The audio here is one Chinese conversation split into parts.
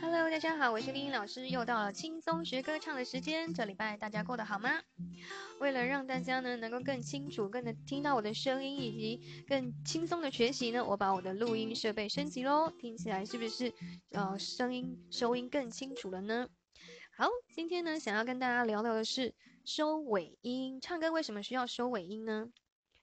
Hello，大家好，我是丽颖老师，又到了轻松学歌唱的时间。这礼拜大家过得好吗？为了让大家呢能够更清楚、更能听到我的声音，以及更轻松的学习呢，我把我的录音设备升级喽，听起来是不是呃声音收音更清楚了呢？好，今天呢想要跟大家聊聊的是收尾音。唱歌为什么需要收尾音呢？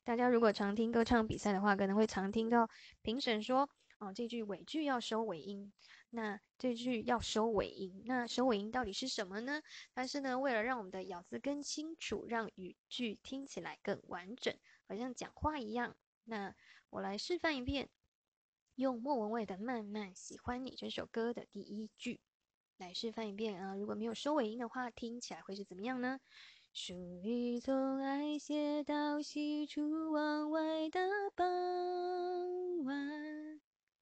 大家如果常听歌唱比赛的话，可能会常听到评审说。哦，这句尾句要收尾音，那这句要收尾音，那收尾音到底是什么呢？但是呢，为了让我们的咬字更清楚，让语句听起来更完整，好像讲话一样，那我来示范一遍，用莫文蔚的《慢慢喜欢你》这首歌的第一句来示范一遍啊。如果没有收尾音的话，听起来会是怎么样呢？属于从爱写到喜出望外的。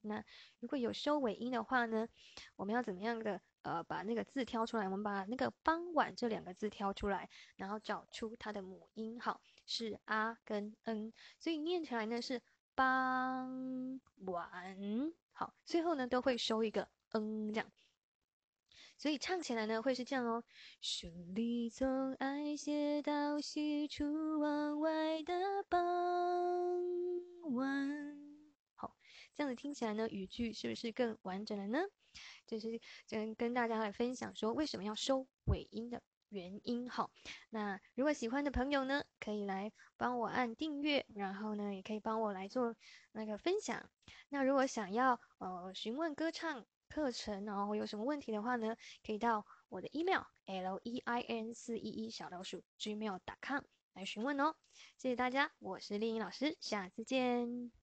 那如果有收尾音的话呢，我们要怎么样的呃把那个字挑出来？我们把那个“傍晚”这两个字挑出来，然后找出它的母音，好，是啊跟嗯，所以念起来呢是“傍晚”，好，最后呢都会收一个嗯这样，所以唱起来呢会是这样哦：书里从爱写到喜出望外的这样子听起来呢，语句是不是更完整了呢？就是跟跟大家来分享说，为什么要收尾音的原因。好，那如果喜欢的朋友呢，可以来帮我按订阅，然后呢，也可以帮我来做那个分享。那如果想要呃询问歌唱课程，然后有什么问题的话呢，可以到我的 email l e i n 四一一小老鼠 gmail.com 来询问哦。谢谢大家，我是丽颖老师，下次见。